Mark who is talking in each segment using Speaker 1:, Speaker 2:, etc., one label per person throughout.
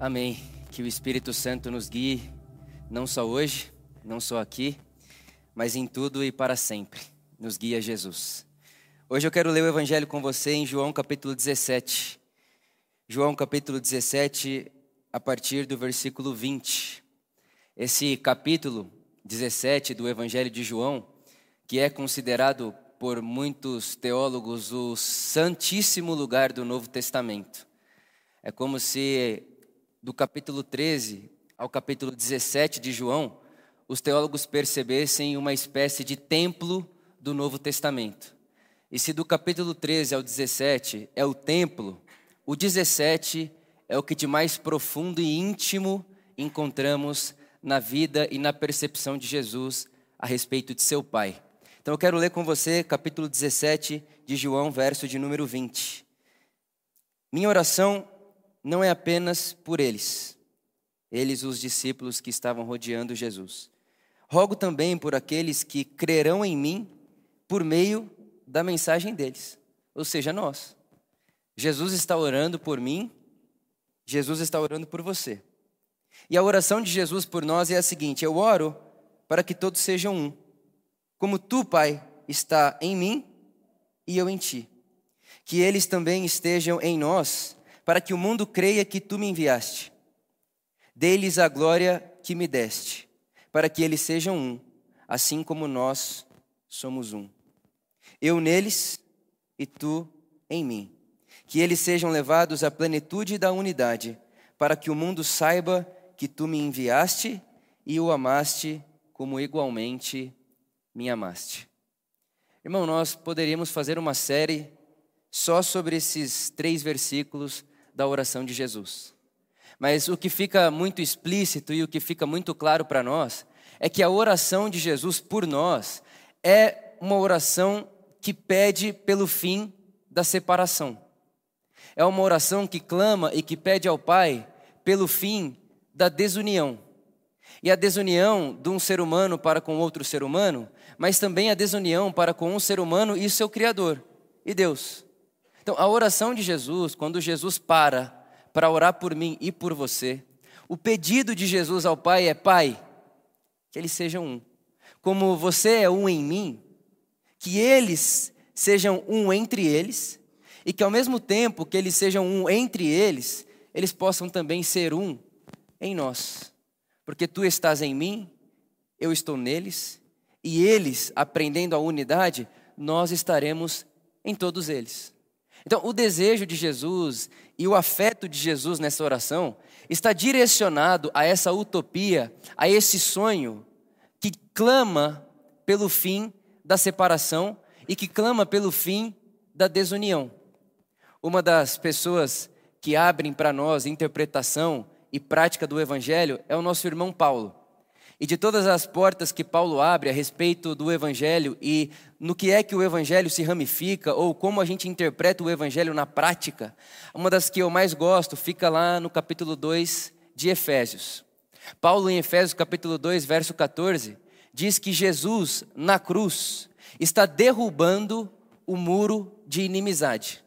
Speaker 1: Amém. Que o Espírito Santo nos guie, não só hoje, não só aqui, mas em tudo e para sempre. Nos guia Jesus. Hoje eu quero ler o Evangelho com você em João capítulo 17. João capítulo 17, a partir do versículo 20. Esse capítulo 17 do Evangelho de João, que é considerado por muitos teólogos o santíssimo lugar do Novo Testamento. É como se do capítulo 13 ao capítulo 17 de João, os teólogos percebessem uma espécie de templo do Novo Testamento. E se do capítulo 13 ao 17 é o templo, o 17 é o que de mais profundo e íntimo encontramos na vida e na percepção de Jesus a respeito de seu Pai. Então eu quero ler com você capítulo 17 de João, verso de número 20. Minha oração não é apenas por eles, eles, os discípulos que estavam rodeando Jesus. Rogo também por aqueles que crerão em mim por meio da mensagem deles, ou seja, nós. Jesus está orando por mim, Jesus está orando por você. E a oração de Jesus por nós é a seguinte: eu oro para que todos sejam um, como tu, Pai, está em mim e eu em ti. Que eles também estejam em nós para que o mundo creia que tu me enviaste. Dê-lhes a glória que me deste, para que eles sejam um, assim como nós somos um. Eu neles e tu em mim. Que eles sejam levados à plenitude da unidade, para que o mundo saiba que tu me enviaste e o amaste como igualmente me amaste. Irmão, nós poderíamos fazer uma série só sobre esses três versículos da oração de Jesus. Mas o que fica muito explícito e o que fica muito claro para nós é que a oração de Jesus por nós é uma oração que pede pelo fim da separação. É uma oração que clama e que pede ao Pai pelo fim da desunião. E a desunião de um ser humano para com outro ser humano, mas também a desunião para com um ser humano e seu Criador, e Deus. Então, a oração de Jesus, quando Jesus para para orar por mim e por você, o pedido de Jesus ao Pai é: Pai, que eles sejam um. Como você é um em mim, que eles sejam um entre eles, e que ao mesmo tempo que eles sejam um entre eles, eles possam também ser um em nós. Porque tu estás em mim, eu estou neles, e eles, aprendendo a unidade, nós estaremos em todos eles. Então, o desejo de Jesus e o afeto de Jesus nessa oração está direcionado a essa utopia, a esse sonho que clama pelo fim da separação e que clama pelo fim da desunião. Uma das pessoas que abrem para nós interpretação e prática do Evangelho é o nosso irmão Paulo. E de todas as portas que Paulo abre a respeito do Evangelho e no que é que o Evangelho se ramifica ou como a gente interpreta o Evangelho na prática, uma das que eu mais gosto fica lá no capítulo 2 de Efésios. Paulo, em Efésios capítulo 2, verso 14, diz que Jesus, na cruz, está derrubando o muro de inimizade.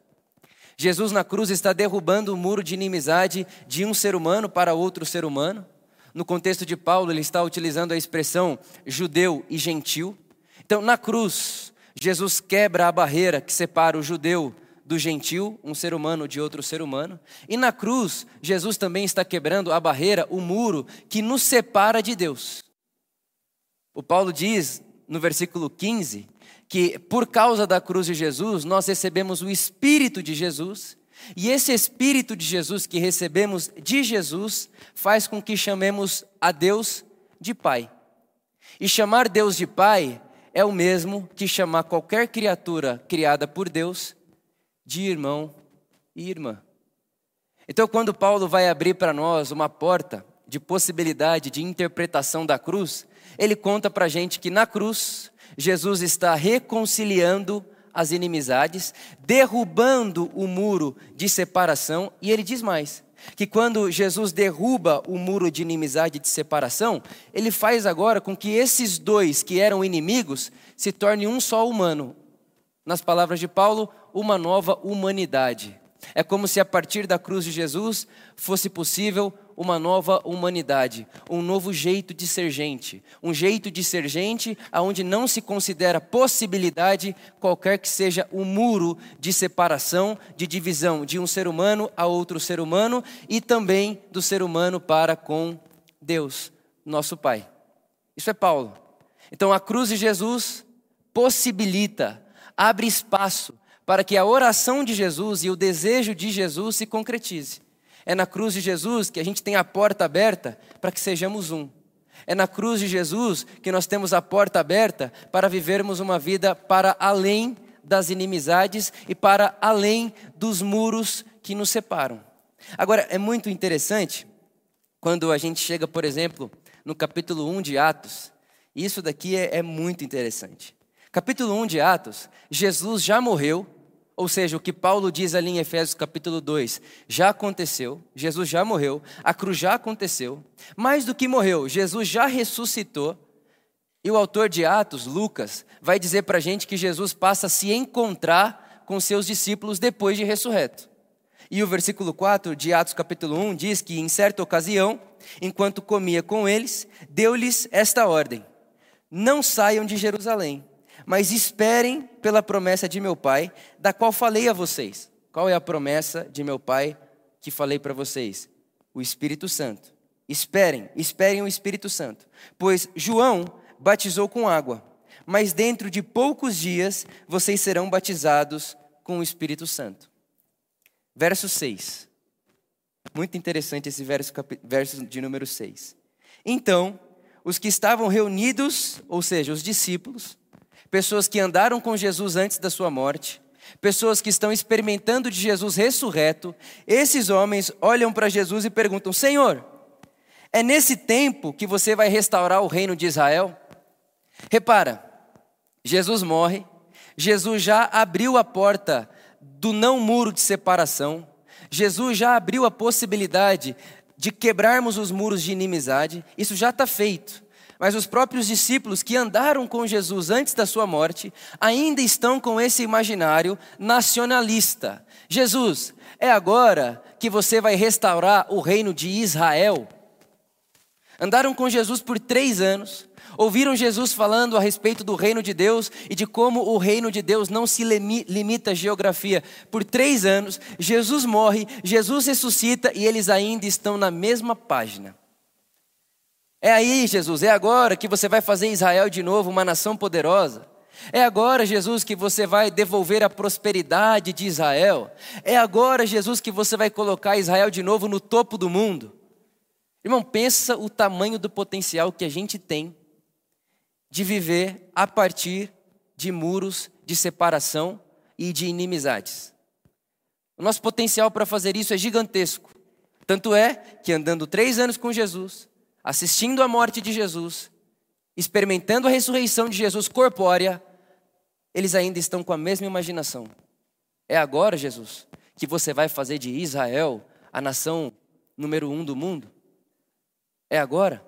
Speaker 1: Jesus na cruz está derrubando o muro de inimizade de um ser humano para outro ser humano. No contexto de Paulo, ele está utilizando a expressão judeu e gentil. Então, na cruz, Jesus quebra a barreira que separa o judeu do gentil, um ser humano de outro ser humano. E na cruz, Jesus também está quebrando a barreira, o muro que nos separa de Deus. O Paulo diz no versículo 15 que por causa da cruz de Jesus, nós recebemos o Espírito de Jesus e esse Espírito de Jesus que recebemos de Jesus faz com que chamemos a Deus de Pai. E chamar Deus de Pai é o mesmo que chamar qualquer criatura criada por Deus de irmão e irmã. Então, quando Paulo vai abrir para nós uma porta de possibilidade de interpretação da cruz, ele conta para a gente que na cruz, Jesus está reconciliando as inimizades, derrubando o muro de separação, e ele diz mais: que quando Jesus derruba o muro de inimizade e de separação, ele faz agora com que esses dois que eram inimigos se tornem um só humano. Nas palavras de Paulo, uma nova humanidade. É como se a partir da cruz de Jesus fosse possível uma nova humanidade, um novo jeito de ser gente, um jeito de ser gente aonde não se considera possibilidade qualquer que seja o muro de separação, de divisão de um ser humano a outro ser humano e também do ser humano para com Deus, nosso Pai. Isso é Paulo. Então a cruz de Jesus possibilita, abre espaço para que a oração de Jesus e o desejo de Jesus se concretize. É na cruz de Jesus que a gente tem a porta aberta para que sejamos um. É na cruz de Jesus que nós temos a porta aberta para vivermos uma vida para além das inimizades e para além dos muros que nos separam. Agora, é muito interessante quando a gente chega, por exemplo, no capítulo 1 de Atos. Isso daqui é, é muito interessante. Capítulo 1 de Atos, Jesus já morreu, ou seja, o que Paulo diz ali em Efésios capítulo 2 já aconteceu, Jesus já morreu, a cruz já aconteceu. Mais do que morreu, Jesus já ressuscitou. E o autor de Atos, Lucas, vai dizer para a gente que Jesus passa a se encontrar com seus discípulos depois de ressurreto. E o versículo 4 de Atos capítulo 1 diz que em certa ocasião, enquanto comia com eles, deu-lhes esta ordem: Não saiam de Jerusalém mas esperem pela promessa de meu Pai, da qual falei a vocês. Qual é a promessa de meu Pai que falei para vocês? O Espírito Santo. Esperem, esperem o Espírito Santo. Pois João batizou com água, mas dentro de poucos dias vocês serão batizados com o Espírito Santo. Verso 6. Muito interessante esse verso, verso de número 6. Então, os que estavam reunidos, ou seja, os discípulos, pessoas que andaram com Jesus antes da sua morte, pessoas que estão experimentando de Jesus ressurreto, esses homens olham para Jesus e perguntam: Senhor, é nesse tempo que você vai restaurar o reino de Israel? Repara, Jesus morre, Jesus já abriu a porta do não muro de separação, Jesus já abriu a possibilidade de quebrarmos os muros de inimizade, isso já está feito. Mas os próprios discípulos que andaram com Jesus antes da sua morte ainda estão com esse imaginário nacionalista. Jesus, é agora que você vai restaurar o reino de Israel? Andaram com Jesus por três anos, ouviram Jesus falando a respeito do reino de Deus e de como o reino de Deus não se limita à geografia. Por três anos, Jesus morre, Jesus ressuscita e eles ainda estão na mesma página. É aí, Jesus, é agora que você vai fazer Israel de novo uma nação poderosa. É agora, Jesus, que você vai devolver a prosperidade de Israel. É agora, Jesus, que você vai colocar Israel de novo no topo do mundo. Irmão, pensa o tamanho do potencial que a gente tem de viver a partir de muros de separação e de inimizades. O nosso potencial para fazer isso é gigantesco. Tanto é que andando três anos com Jesus, assistindo a morte de Jesus, experimentando a ressurreição de Jesus corpórea, eles ainda estão com a mesma imaginação. É agora, Jesus, que você vai fazer de Israel a nação número um do mundo? É agora?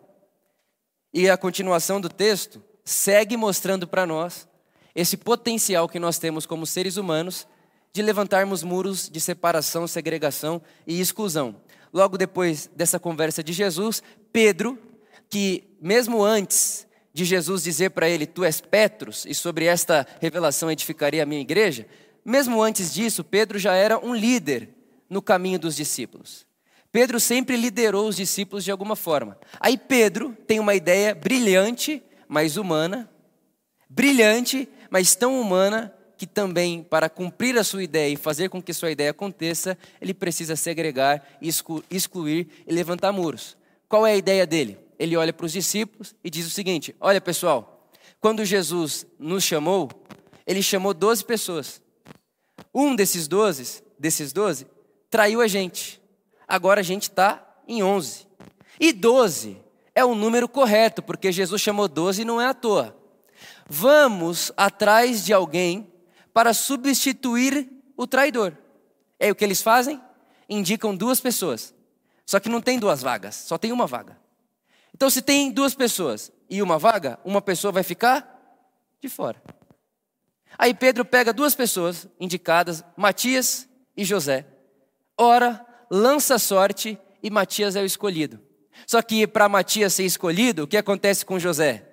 Speaker 1: E a continuação do texto segue mostrando para nós esse potencial que nós temos como seres humanos de levantarmos muros de separação, segregação e exclusão. Logo depois dessa conversa de Jesus, Pedro, que mesmo antes de Jesus dizer para ele, Tu és Petros, e sobre esta revelação edificaria a minha igreja, mesmo antes disso, Pedro já era um líder no caminho dos discípulos. Pedro sempre liderou os discípulos de alguma forma. Aí Pedro tem uma ideia brilhante, mas humana, brilhante, mas tão humana que também, para cumprir a sua ideia e fazer com que sua ideia aconteça, ele precisa segregar, excluir e levantar muros. Qual é a ideia dele? Ele olha para os discípulos e diz o seguinte: Olha pessoal, quando Jesus nos chamou, ele chamou 12 pessoas. Um desses 12, desses 12, traiu a gente. Agora a gente está em 11. E 12 é o número correto, porque Jesus chamou 12 e não é à toa. Vamos atrás de alguém para substituir o traidor. É o que eles fazem? Indicam duas pessoas. Só que não tem duas vagas, só tem uma vaga. Então, se tem duas pessoas e uma vaga, uma pessoa vai ficar de fora. Aí Pedro pega duas pessoas indicadas, Matias e José, ora, lança sorte e Matias é o escolhido. Só que para Matias ser escolhido, o que acontece com José?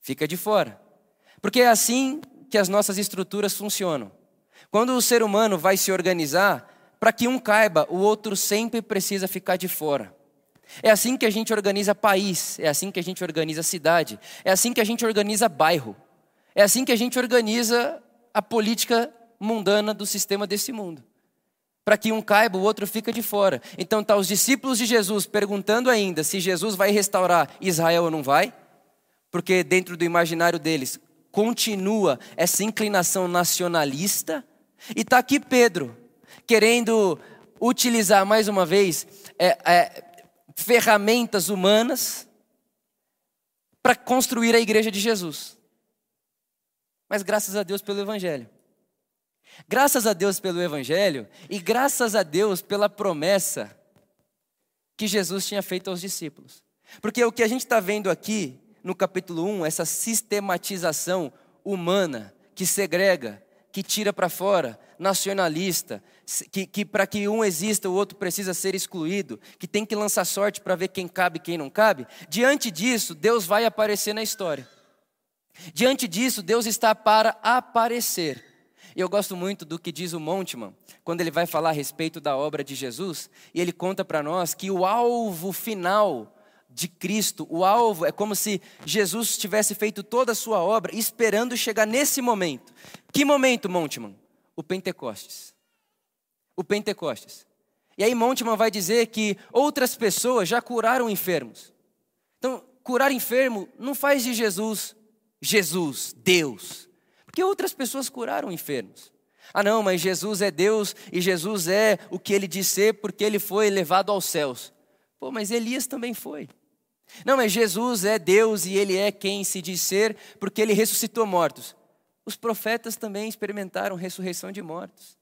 Speaker 1: Fica de fora. Porque é assim que as nossas estruturas funcionam. Quando o ser humano vai se organizar, para que um caiba, o outro sempre precisa ficar de fora. É assim que a gente organiza país, é assim que a gente organiza cidade, é assim que a gente organiza bairro, é assim que a gente organiza a política mundana do sistema desse mundo. Para que um caiba, o outro fica de fora. Então tá os discípulos de Jesus perguntando ainda se Jesus vai restaurar Israel ou não vai, porque dentro do imaginário deles continua essa inclinação nacionalista. E está aqui Pedro, querendo utilizar mais uma vez é, é, ferramentas humanas para construir a igreja de Jesus. Mas graças a Deus pelo Evangelho. Graças a Deus pelo Evangelho e graças a Deus pela promessa que Jesus tinha feito aos discípulos. Porque o que a gente está vendo aqui no capítulo 1, essa sistematização humana que segrega, que tira para fora, nacionalista, que, que para que um exista o outro precisa ser excluído, que tem que lançar sorte para ver quem cabe e quem não cabe. Diante disso, Deus vai aparecer na história. Diante disso, Deus está para aparecer. E eu gosto muito do que diz o Montman, quando ele vai falar a respeito da obra de Jesus, e ele conta para nós que o alvo final de Cristo, o alvo é como se Jesus tivesse feito toda a sua obra esperando chegar nesse momento. Que momento, Montman? O Pentecostes. O Pentecostes. E aí Montman vai dizer que outras pessoas já curaram enfermos. Então, curar enfermo não faz de Jesus Jesus, Deus. Porque outras pessoas curaram enfermos. Ah, não, mas Jesus é Deus e Jesus é o que ele disse ser porque ele foi levado aos céus. Pô, mas Elias também foi. Não, mas Jesus é Deus e ele é quem se diz ser porque ele ressuscitou mortos. Os profetas também experimentaram ressurreição de mortos.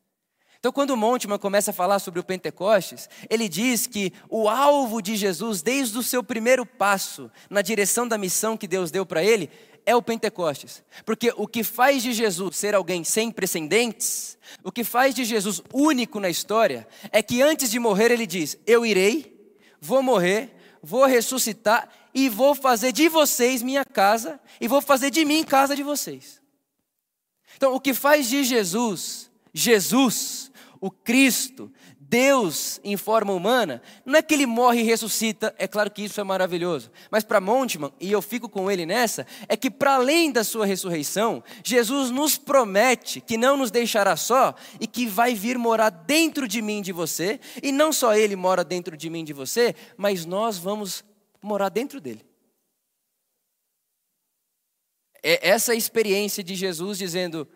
Speaker 1: Então, quando o Montman começa a falar sobre o Pentecostes, ele diz que o alvo de Jesus, desde o seu primeiro passo na direção da missão que Deus deu para ele, é o Pentecostes. Porque o que faz de Jesus ser alguém sem precedentes, o que faz de Jesus único na história, é que antes de morrer ele diz: Eu irei, vou morrer, vou ressuscitar e vou fazer de vocês minha casa e vou fazer de mim casa de vocês. Então, o que faz de Jesus, Jesus, o Cristo, Deus em forma humana, não é que ele morre e ressuscita, é claro que isso é maravilhoso, mas para Montman, e eu fico com ele nessa, é que para além da sua ressurreição, Jesus nos promete que não nos deixará só e que vai vir morar dentro de mim de você, e não só ele mora dentro de mim de você, mas nós vamos morar dentro dele. É essa experiência de Jesus dizendo: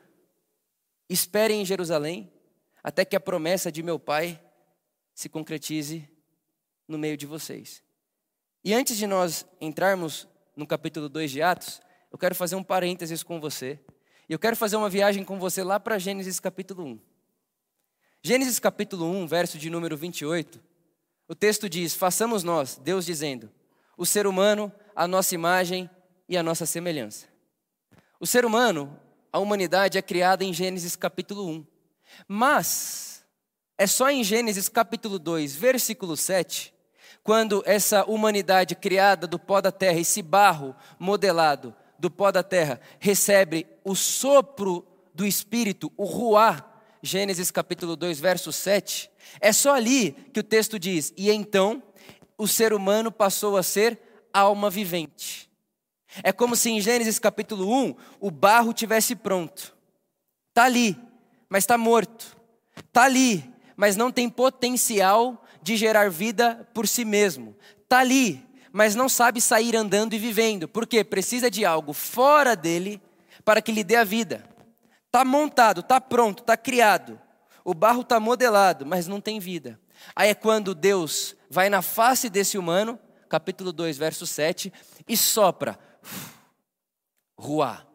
Speaker 1: esperem em Jerusalém, até que a promessa de meu Pai se concretize no meio de vocês. E antes de nós entrarmos no capítulo 2 de Atos, eu quero fazer um parênteses com você. E eu quero fazer uma viagem com você lá para Gênesis capítulo 1. Gênesis capítulo 1, verso de número 28. O texto diz: Façamos nós, Deus dizendo, o ser humano, a nossa imagem e a nossa semelhança. O ser humano, a humanidade é criada em Gênesis capítulo 1. Mas é só em Gênesis capítulo 2, versículo 7, quando essa humanidade criada do pó da terra, esse barro modelado do pó da terra, recebe o sopro do Espírito, o ruá, Gênesis capítulo 2, verso 7, é só ali que o texto diz: E então o ser humano passou a ser alma vivente. É como se em Gênesis capítulo 1 o barro tivesse pronto. Está ali, mas está morto. Está ali, mas não tem potencial de gerar vida por si mesmo. Está ali, mas não sabe sair andando e vivendo. Por quê? Precisa de algo fora dele para que lhe dê a vida. Está montado, está pronto, está criado. O barro está modelado, mas não tem vida. Aí é quando Deus vai na face desse humano, capítulo 2, verso 7, e sopra, ruá,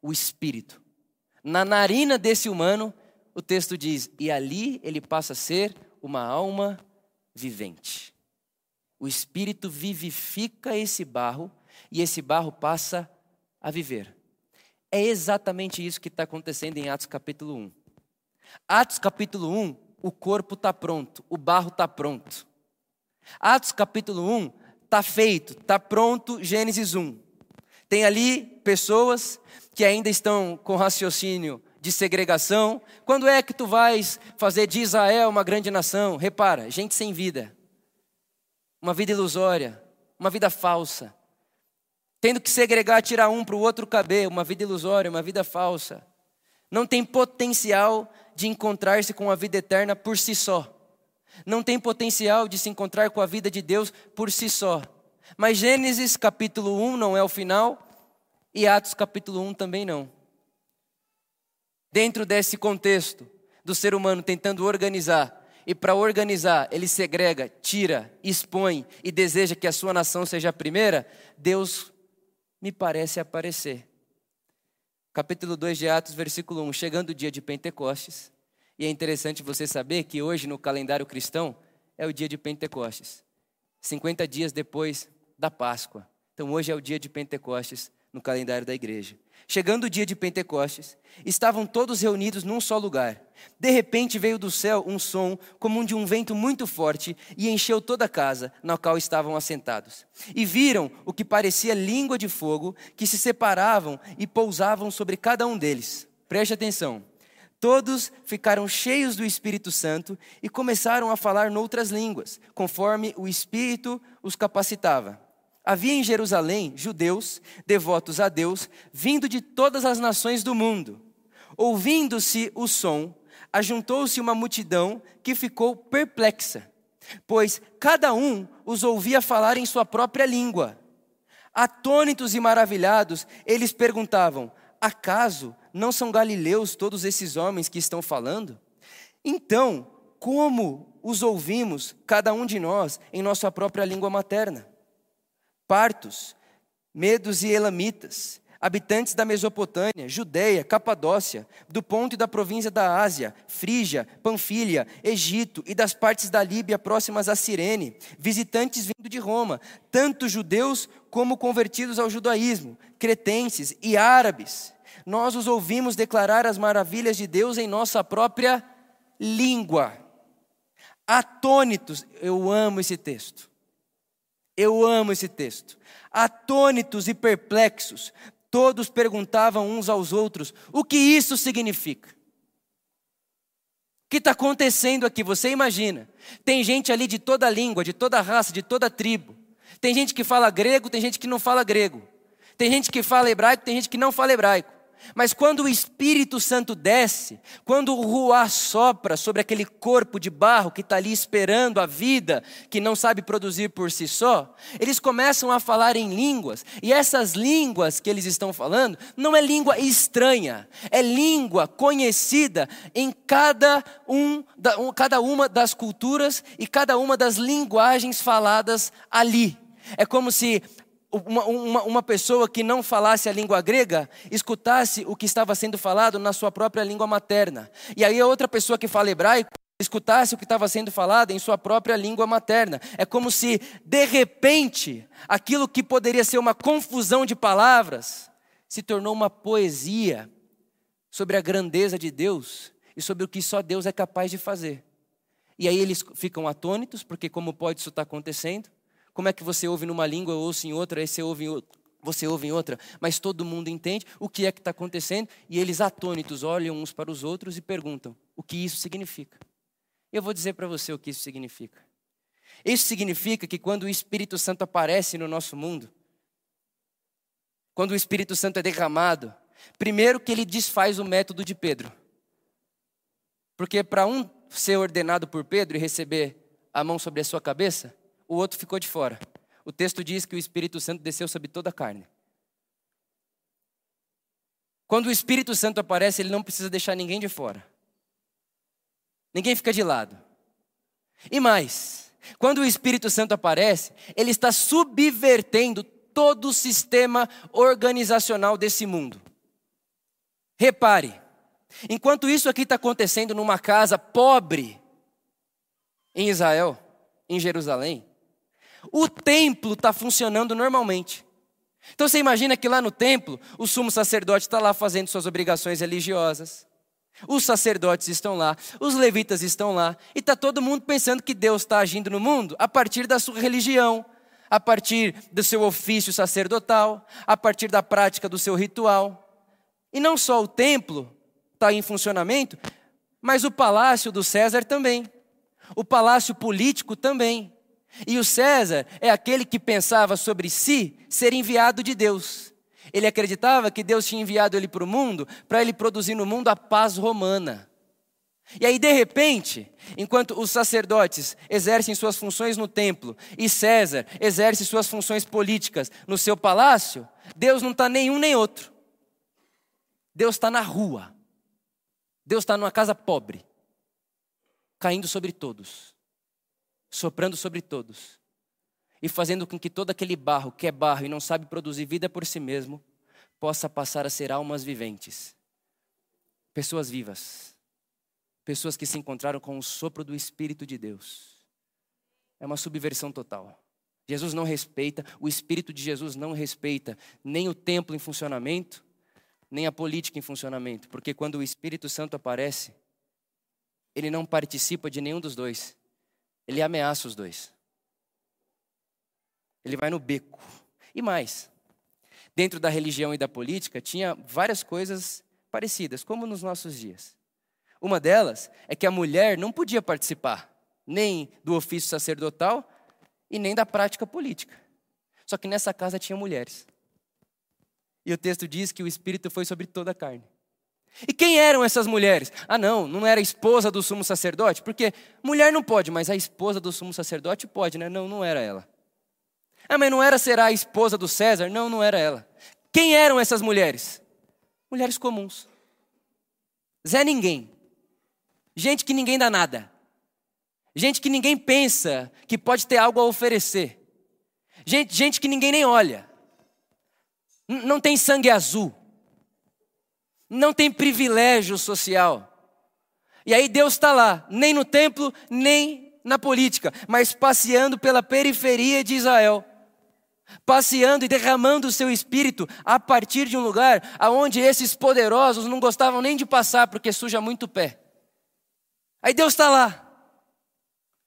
Speaker 1: o espírito. Na narina desse humano o texto diz: e ali ele passa a ser uma alma vivente. O Espírito vivifica esse barro e esse barro passa a viver. É exatamente isso que está acontecendo em Atos capítulo 1. Atos capítulo 1 o corpo está pronto, o barro está pronto. Atos capítulo 1 está feito, está pronto, Gênesis 1. Tem ali pessoas que ainda estão com raciocínio de segregação. Quando é que tu vais fazer de Israel uma grande nação? Repara, gente sem vida. Uma vida ilusória, uma vida falsa. Tendo que segregar, tirar um para o outro caber, uma vida ilusória, uma vida falsa. Não tem potencial de encontrar-se com a vida eterna por si só. Não tem potencial de se encontrar com a vida de Deus por si só. Mas Gênesis capítulo 1 não é o final, e Atos capítulo 1 também não. Dentro desse contexto do ser humano tentando organizar, e para organizar, ele segrega, tira, expõe e deseja que a sua nação seja a primeira, Deus me parece aparecer. Capítulo 2 de Atos, versículo 1. Chegando o dia de Pentecostes, e é interessante você saber que hoje no calendário cristão é o dia de Pentecostes, 50 dias depois da Páscoa. Então hoje é o dia de Pentecostes no calendário da igreja. Chegando o dia de Pentecostes, estavam todos reunidos num só lugar. De repente veio do céu um som como um de um vento muito forte e encheu toda a casa na qual estavam assentados. E viram o que parecia língua de fogo que se separavam e pousavam sobre cada um deles. Preste atenção. Todos ficaram cheios do Espírito Santo e começaram a falar noutras línguas, conforme o Espírito os capacitava. Havia em Jerusalém judeus devotos a Deus, vindo de todas as nações do mundo. Ouvindo-se o som, ajuntou-se uma multidão que ficou perplexa, pois cada um os ouvia falar em sua própria língua. Atônitos e maravilhados, eles perguntavam: Acaso não são galileus todos esses homens que estão falando? Então, como os ouvimos, cada um de nós, em nossa própria língua materna? Partos, medos e elamitas, habitantes da Mesopotâmia, Judéia, Capadócia, do ponto e da província da Ásia, Frígia, Panfilha, Egito e das partes da Líbia próximas a Cirene, visitantes vindo de Roma, tanto judeus como convertidos ao judaísmo, cretenses e árabes. Nós os ouvimos declarar as maravilhas de Deus em nossa própria língua. Atônitos, eu amo esse texto. Eu amo esse texto. Atônitos e perplexos, todos perguntavam uns aos outros: o que isso significa? O que está acontecendo aqui? Você imagina. Tem gente ali de toda língua, de toda raça, de toda tribo. Tem gente que fala grego, tem gente que não fala grego. Tem gente que fala hebraico, tem gente que não fala hebraico. Mas quando o Espírito Santo desce, quando o Ruá sopra sobre aquele corpo de barro que está ali esperando a vida, que não sabe produzir por si só, eles começam a falar em línguas, e essas línguas que eles estão falando não é língua estranha, é língua conhecida em cada, um, cada uma das culturas e cada uma das linguagens faladas ali. É como se uma, uma, uma, pessoa que não falasse a língua grega escutasse o que estava sendo falado na sua própria língua materna. E aí a outra pessoa que fala hebraico escutasse o que estava sendo falado em sua própria língua materna. É como se, de repente, aquilo que poderia ser uma confusão de palavras se tornou uma poesia sobre a grandeza de Deus e sobre o que só Deus é capaz de fazer. E aí eles ficam atônitos, porque como pode isso estar acontecendo? Como é que você ouve numa língua, eu ouço em outra, aí você ouve em outra, você ouve em outra, mas todo mundo entende o que é que está acontecendo e eles atônitos olham uns para os outros e perguntam o que isso significa. Eu vou dizer para você o que isso significa. Isso significa que quando o Espírito Santo aparece no nosso mundo, quando o Espírito Santo é derramado, primeiro que ele desfaz o método de Pedro. Porque para um ser ordenado por Pedro e receber a mão sobre a sua cabeça, o outro ficou de fora. O texto diz que o Espírito Santo desceu sobre toda a carne. Quando o Espírito Santo aparece, ele não precisa deixar ninguém de fora. Ninguém fica de lado. E mais, quando o Espírito Santo aparece, ele está subvertendo todo o sistema organizacional desse mundo. Repare, enquanto isso aqui está acontecendo numa casa pobre em Israel, em Jerusalém, o templo está funcionando normalmente. Então você imagina que lá no templo, o sumo sacerdote está lá fazendo suas obrigações religiosas. Os sacerdotes estão lá, os levitas estão lá, e está todo mundo pensando que Deus está agindo no mundo a partir da sua religião, a partir do seu ofício sacerdotal, a partir da prática do seu ritual. E não só o templo está em funcionamento, mas o palácio do César também, o palácio político também. E o César é aquele que pensava sobre si ser enviado de Deus. Ele acreditava que Deus tinha enviado ele para o mundo para ele produzir no mundo a paz romana. E aí, de repente, enquanto os sacerdotes exercem suas funções no templo e César exerce suas funções políticas no seu palácio, Deus não está nenhum nem outro. Deus está na rua. Deus está numa casa pobre, caindo sobre todos, soprando sobre todos e fazendo com que todo aquele barro, que é barro e não sabe produzir vida por si mesmo, possa passar a ser almas viventes, pessoas vivas, pessoas que se encontraram com o sopro do Espírito de Deus. É uma subversão total. Jesus não respeita, o Espírito de Jesus não respeita nem o templo em funcionamento, nem a política em funcionamento, porque quando o Espírito Santo aparece, ele não participa de nenhum dos dois, ele ameaça os dois. Ele vai no beco. E mais, dentro da religião e da política, tinha várias coisas parecidas, como nos nossos dias. Uma delas é que a mulher não podia participar nem do ofício sacerdotal e nem da prática política. Só que nessa casa tinha mulheres. E o texto diz que o Espírito foi sobre toda a carne. E quem eram essas mulheres? Ah, não, não era a esposa do sumo sacerdote, porque mulher não pode, mas a esposa do sumo sacerdote pode, né? Não, não era ela. Ah, mas não era será a esposa do César? Não, não era ela. Quem eram essas mulheres? Mulheres comuns. Zé ninguém. Gente que ninguém dá nada. Gente que ninguém pensa que pode ter algo a oferecer. Gente, gente que ninguém nem olha. N não tem sangue azul. Não tem privilégio social. E aí Deus está lá, nem no templo, nem na política, mas passeando pela periferia de Israel passeando e derramando o seu espírito a partir de um lugar aonde esses poderosos não gostavam nem de passar porque suja muito o pé. Aí Deus está lá.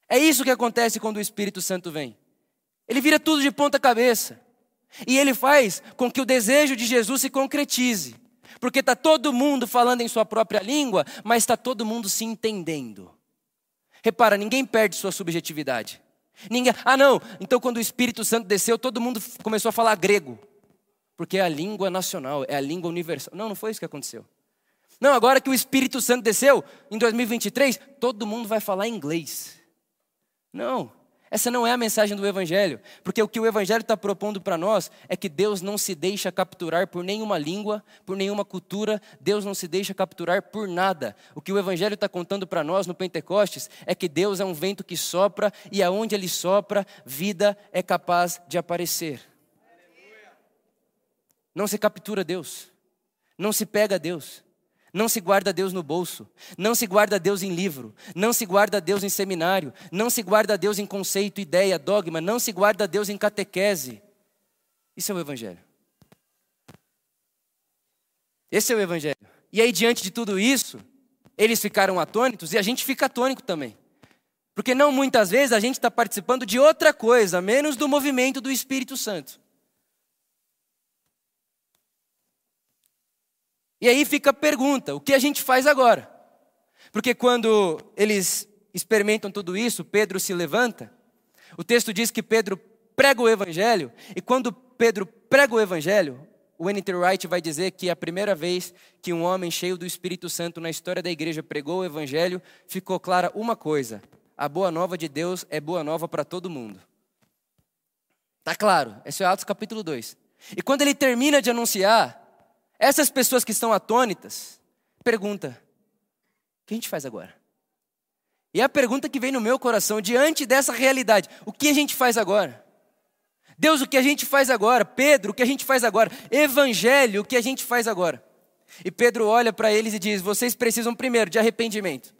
Speaker 1: É isso que acontece quando o Espírito Santo vem. Ele vira tudo de ponta cabeça. E ele faz com que o desejo de Jesus se concretize. Porque está todo mundo falando em sua própria língua, mas está todo mundo se entendendo. Repara, ninguém perde sua subjetividade. Ninguém, ah não, então quando o Espírito Santo desceu, todo mundo começou a falar grego. Porque é a língua nacional, é a língua universal. Não, não foi isso que aconteceu. Não, agora que o Espírito Santo desceu, em 2023, todo mundo vai falar inglês. Não, essa não é a mensagem do Evangelho, porque o que o Evangelho está propondo para nós é que Deus não se deixa capturar por nenhuma língua, por nenhuma cultura, Deus não se deixa capturar por nada. O que o Evangelho está contando para nós no Pentecostes é que Deus é um vento que sopra e aonde ele sopra, vida é capaz de aparecer. Não se captura Deus, não se pega Deus. Não se guarda Deus no bolso, não se guarda Deus em livro, não se guarda Deus em seminário, não se guarda Deus em conceito, ideia, dogma, não se guarda Deus em catequese. Isso é o Evangelho. Esse é o Evangelho. E aí, diante de tudo isso, eles ficaram atônitos e a gente fica atônico também. Porque não muitas vezes a gente está participando de outra coisa, menos do movimento do Espírito Santo. E aí fica a pergunta: o que a gente faz agora? Porque quando eles experimentam tudo isso, Pedro se levanta. O texto diz que Pedro prega o evangelho, e quando Pedro prega o evangelho, o N.T. Wright vai dizer que a primeira vez que um homem cheio do Espírito Santo na história da igreja pregou o evangelho, ficou clara uma coisa: a boa nova de Deus é boa nova para todo mundo. Tá claro, esse é Atos capítulo 2. E quando ele termina de anunciar, essas pessoas que estão atônitas, pergunta: o que a gente faz agora? E a pergunta que vem no meu coração, diante dessa realidade, o que a gente faz agora? Deus, o que a gente faz agora? Pedro, o que a gente faz agora? Evangelho, o que a gente faz agora? E Pedro olha para eles e diz: vocês precisam primeiro de arrependimento.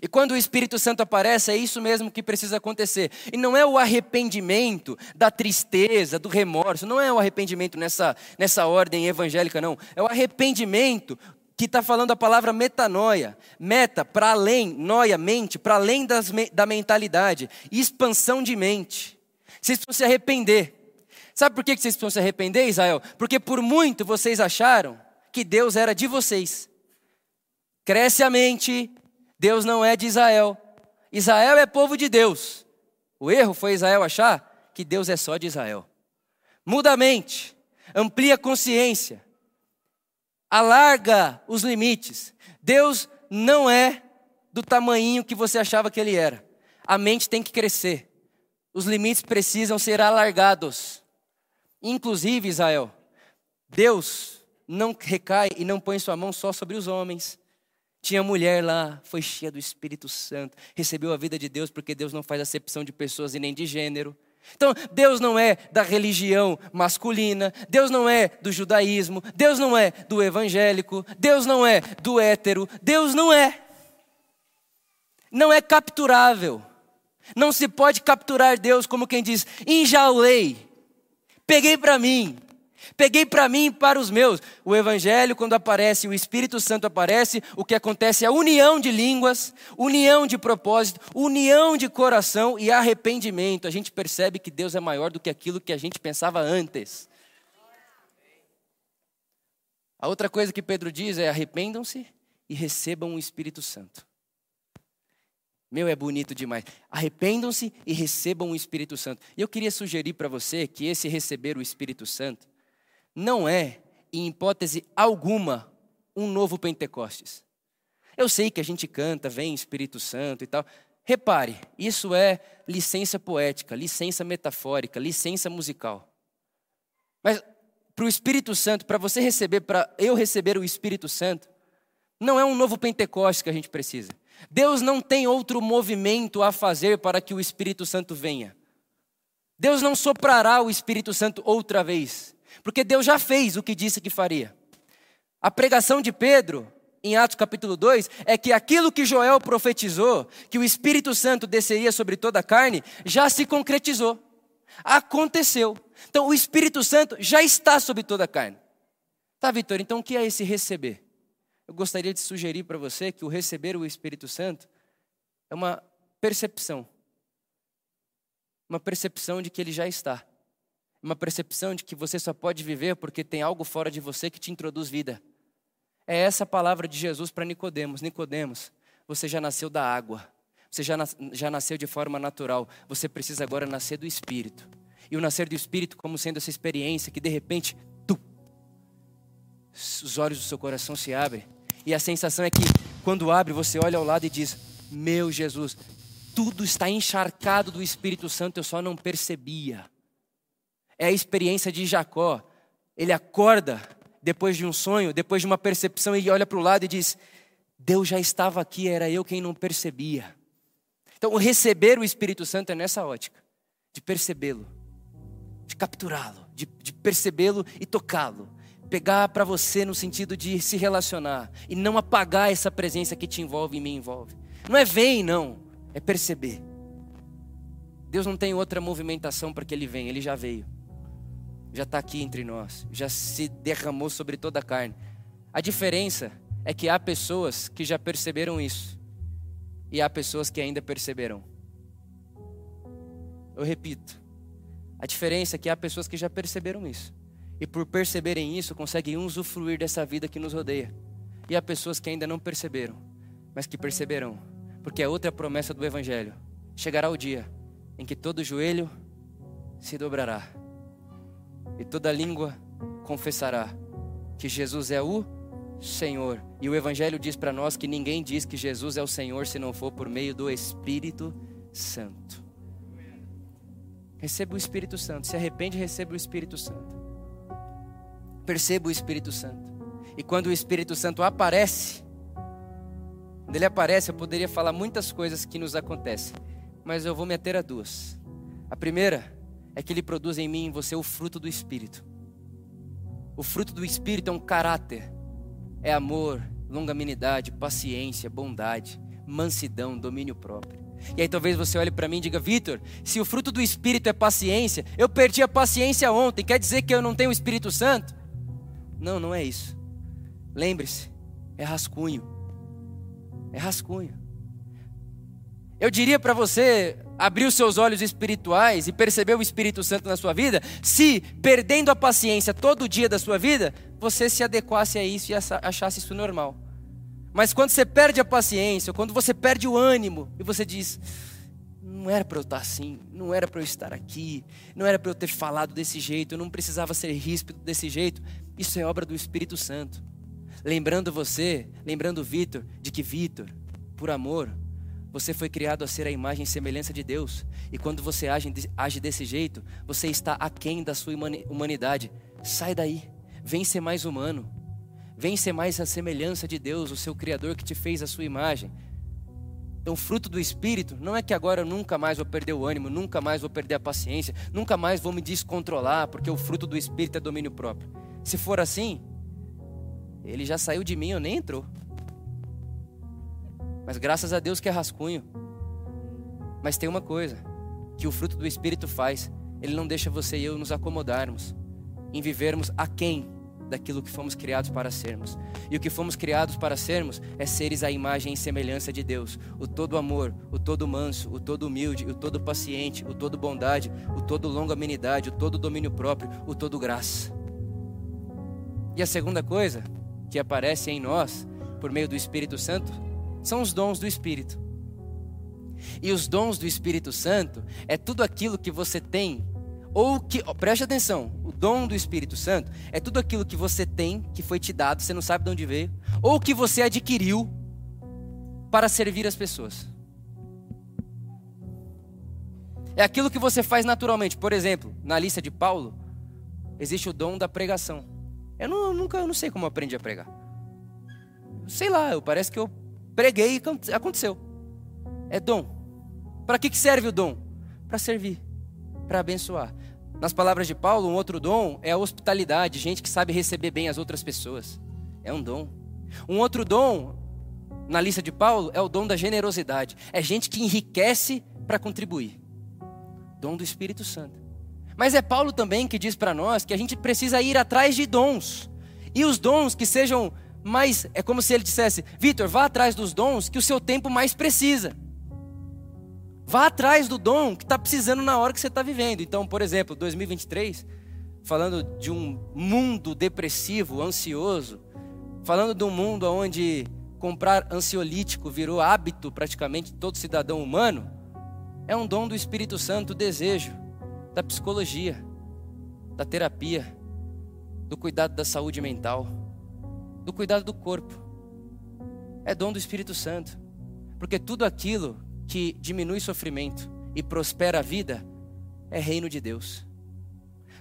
Speaker 1: E quando o Espírito Santo aparece, é isso mesmo que precisa acontecer. E não é o arrependimento da tristeza, do remorso, não é o arrependimento nessa, nessa ordem evangélica, não. É o arrependimento que está falando a palavra metanoia. Meta, para além, noia, mente, para além das, da mentalidade. Expansão de mente. Vocês precisam se arrepender. Sabe por que vocês precisam se arrepender, Israel? Porque por muito vocês acharam que Deus era de vocês. Cresce a mente, Deus não é de Israel. Israel é povo de Deus. O erro foi Israel achar que Deus é só de Israel. Muda a mente, amplia a consciência, alarga os limites. Deus não é do tamanho que você achava que ele era. A mente tem que crescer. Os limites precisam ser alargados. Inclusive, Israel, Deus não recai e não põe sua mão só sobre os homens. Tinha mulher lá, foi cheia do Espírito Santo, recebeu a vida de Deus, porque Deus não faz acepção de pessoas e nem de gênero. Então, Deus não é da religião masculina, Deus não é do judaísmo, Deus não é do evangélico, Deus não é do hétero, Deus não é. Não é capturável. Não se pode capturar Deus como quem diz: enjaulei, peguei para mim, Peguei para mim e para os meus. O Evangelho, quando aparece, o Espírito Santo aparece, o que acontece é a união de línguas, união de propósito, união de coração e arrependimento. A gente percebe que Deus é maior do que aquilo que a gente pensava antes. A outra coisa que Pedro diz é: arrependam-se e recebam o Espírito Santo. Meu, é bonito demais. Arrependam-se e recebam o Espírito Santo. E eu queria sugerir para você que esse receber o Espírito Santo não é, em hipótese alguma, um novo Pentecostes. Eu sei que a gente canta, vem Espírito Santo e tal. Repare, isso é licença poética, licença metafórica, licença musical. Mas para o Espírito Santo, para você receber, para eu receber o Espírito Santo, não é um novo Pentecostes que a gente precisa. Deus não tem outro movimento a fazer para que o Espírito Santo venha. Deus não soprará o Espírito Santo outra vez. Porque Deus já fez o que disse que faria. A pregação de Pedro, em Atos capítulo 2, é que aquilo que Joel profetizou, que o Espírito Santo desceria sobre toda a carne, já se concretizou. Aconteceu. Então o Espírito Santo já está sobre toda a carne. Tá, Vitor? Então o que é esse receber? Eu gostaria de sugerir para você que o receber o Espírito Santo é uma percepção. Uma percepção de que ele já está uma percepção de que você só pode viver porque tem algo fora de você que te introduz vida. É essa a palavra de Jesus para Nicodemos. Nicodemos, você já nasceu da água. Você já, já nasceu de forma natural. Você precisa agora nascer do Espírito. E o nascer do Espírito como sendo essa experiência que de repente, tu, os olhos do seu coração se abrem. E a sensação é que quando abre, você olha ao lado e diz: Meu Jesus, tudo está encharcado do Espírito Santo, eu só não percebia. É a experiência de Jacó. Ele acorda depois de um sonho, depois de uma percepção, e olha para o lado e diz: Deus já estava aqui, era eu quem não percebia. Então, o receber o Espírito Santo é nessa ótica, de percebê-lo, de capturá-lo, de, de percebê-lo e tocá-lo. Pegar para você no sentido de se relacionar e não apagar essa presença que te envolve e me envolve. Não é vem, não, é perceber. Deus não tem outra movimentação para que ele venha, ele já veio já está aqui entre nós, já se derramou sobre toda a carne. A diferença é que há pessoas que já perceberam isso e há pessoas que ainda perceberão. Eu repito, a diferença é que há pessoas que já perceberam isso e por perceberem isso conseguem usufruir dessa vida que nos rodeia. E há pessoas que ainda não perceberam, mas que perceberão, porque é outra promessa do Evangelho. Chegará o dia em que todo joelho se dobrará e toda língua confessará que Jesus é o Senhor. E o Evangelho diz para nós que ninguém diz que Jesus é o Senhor se não for por meio do Espírito Santo. Receba o Espírito Santo. Se arrepende, receba o Espírito Santo. Perceba o Espírito Santo. E quando o Espírito Santo aparece, quando ele aparece, eu poderia falar muitas coisas que nos acontecem, mas eu vou meter a duas. A primeira é que ele produz em mim e em você o fruto do Espírito. O fruto do Espírito é um caráter, é amor, longanimidade, paciência, bondade, mansidão, domínio próprio. E aí talvez você olhe para mim e diga, Vitor, se o fruto do Espírito é paciência, eu perdi a paciência ontem, quer dizer que eu não tenho o Espírito Santo? Não, não é isso. Lembre-se, é rascunho. É rascunho. Eu diria para você abrir os seus olhos espirituais e perceber o Espírito Santo na sua vida, se perdendo a paciência todo dia da sua vida, você se adequasse a isso e achasse isso normal. Mas quando você perde a paciência, quando você perde o ânimo e você diz: não era para eu estar assim, não era para eu estar aqui, não era para eu ter falado desse jeito, eu não precisava ser ríspido desse jeito. Isso é obra do Espírito Santo. Lembrando você, lembrando Vitor, de que Vitor, por amor, você foi criado a ser a imagem e semelhança de Deus. E quando você age, age desse jeito, você está aquém da sua humanidade. Sai daí. Vem ser mais humano. Vem ser mais a semelhança de Deus, o seu Criador que te fez a sua imagem. Então, fruto do Espírito não é que agora eu nunca mais vou perder o ânimo, nunca mais vou perder a paciência, nunca mais vou me descontrolar, porque o fruto do Espírito é domínio próprio. Se for assim, ele já saiu de mim, eu nem entrou. Mas graças a Deus que é rascunho. Mas tem uma coisa que o fruto do Espírito faz: ele não deixa você e eu nos acomodarmos em vivermos aquém daquilo que fomos criados para sermos. E o que fomos criados para sermos é seres à imagem e semelhança de Deus, o todo amor, o todo manso, o todo humilde, o todo paciente, o todo bondade, o todo longanimidade, o todo domínio próprio, o todo graça. E a segunda coisa que aparece em nós por meio do Espírito Santo são os dons do Espírito. E os dons do Espírito Santo é tudo aquilo que você tem, ou que, preste atenção, o dom do Espírito Santo é tudo aquilo que você tem, que foi te dado, você não sabe de onde veio, ou que você adquiriu para servir as pessoas. É aquilo que você faz naturalmente. Por exemplo, na lista de Paulo, existe o dom da pregação. Eu não, nunca, eu não sei como aprendi a pregar. Sei lá, eu parece que eu Preguei e aconteceu. É dom. Para que serve o dom? Para servir, para abençoar. Nas palavras de Paulo, um outro dom é a hospitalidade, gente que sabe receber bem as outras pessoas. É um dom. Um outro dom, na lista de Paulo, é o dom da generosidade. É gente que enriquece para contribuir. Dom do Espírito Santo. Mas é Paulo também que diz para nós que a gente precisa ir atrás de dons. E os dons que sejam mas é como se ele dissesse: Vitor, vá atrás dos dons que o seu tempo mais precisa. Vá atrás do dom que está precisando na hora que você está vivendo. Então, por exemplo, 2023, falando de um mundo depressivo, ansioso, falando de um mundo onde comprar ansiolítico virou hábito praticamente de todo cidadão humano, é um dom do Espírito Santo, o desejo da psicologia, da terapia, do cuidado da saúde mental do cuidado do corpo. É dom do Espírito Santo. Porque tudo aquilo que diminui sofrimento e prospera a vida é reino de Deus.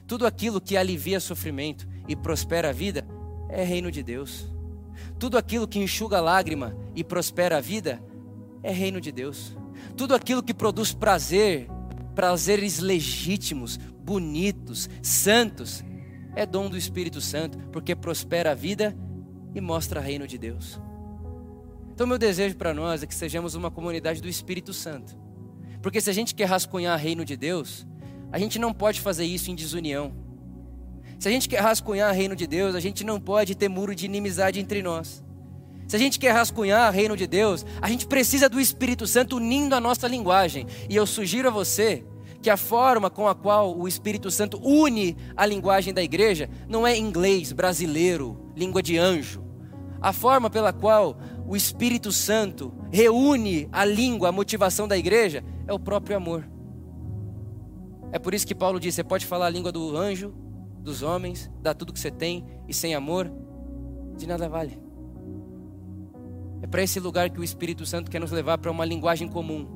Speaker 1: Tudo aquilo que alivia sofrimento e prospera a vida é reino de Deus. Tudo aquilo que enxuga lágrima e prospera a vida é reino de Deus. Tudo aquilo que produz prazer, prazeres legítimos, bonitos, santos, é dom do Espírito Santo, porque prospera a vida e mostra o reino de Deus. Então, meu desejo para nós é que sejamos uma comunidade do Espírito Santo. Porque se a gente quer rascunhar o reino de Deus, a gente não pode fazer isso em desunião. Se a gente quer rascunhar o reino de Deus, a gente não pode ter muro de inimizade entre nós. Se a gente quer rascunhar o reino de Deus, a gente precisa do Espírito Santo unindo a nossa linguagem. E eu sugiro a você que a forma com a qual o Espírito Santo une a linguagem da igreja não é inglês, brasileiro, língua de anjo a forma pela qual o Espírito Santo reúne a língua, a motivação da igreja, é o próprio amor. É por isso que Paulo diz: você pode falar a língua do anjo, dos homens, dar tudo que você tem, e sem amor, de nada vale. É para esse lugar que o Espírito Santo quer nos levar para uma linguagem comum.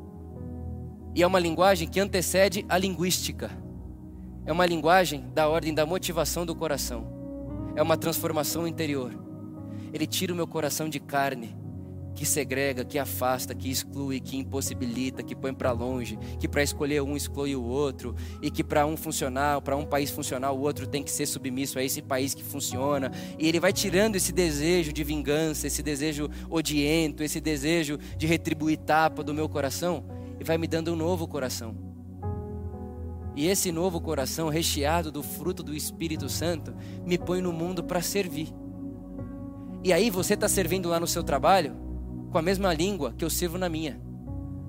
Speaker 1: E é uma linguagem que antecede a linguística. É uma linguagem da ordem da motivação do coração. É uma transformação interior. Ele tira o meu coração de carne, que segrega, que afasta, que exclui, que impossibilita, que põe para longe, que para escolher um exclui o outro, e que para um funcionar, para um país funcionar, o outro tem que ser submisso a esse país que funciona. E ele vai tirando esse desejo de vingança, esse desejo odiento, esse desejo de retribuir tapa do meu coração, e vai me dando um novo coração. E esse novo coração, recheado do fruto do Espírito Santo, me põe no mundo para servir. E aí você está servindo lá no seu trabalho com a mesma língua que eu sirvo na minha.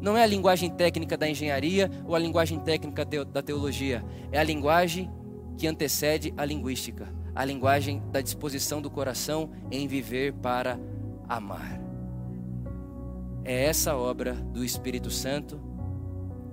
Speaker 1: Não é a linguagem técnica da engenharia ou a linguagem técnica da teologia. É a linguagem que antecede a linguística. A linguagem da disposição do coração em viver para amar. É essa obra do Espírito Santo.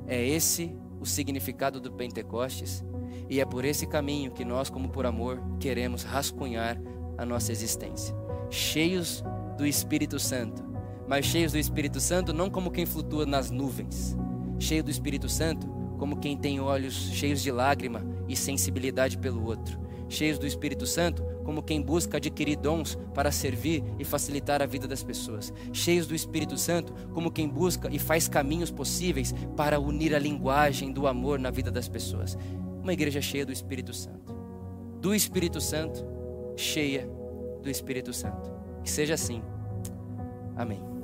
Speaker 1: É esse o significado do Pentecostes. E é por esse caminho que nós, como por amor, queremos rascunhar a nossa existência. Cheios do Espírito Santo. Mas cheios do Espírito Santo, não como quem flutua nas nuvens, cheio do Espírito Santo, como quem tem olhos cheios de lágrima e sensibilidade pelo outro, cheios do Espírito Santo, como quem busca adquirir dons para servir e facilitar a vida das pessoas, cheios do Espírito Santo, como quem busca e faz caminhos possíveis para unir a linguagem do amor na vida das pessoas. Uma igreja cheia do Espírito Santo, do Espírito Santo, cheia do Espírito Santo. Que seja assim. Amém.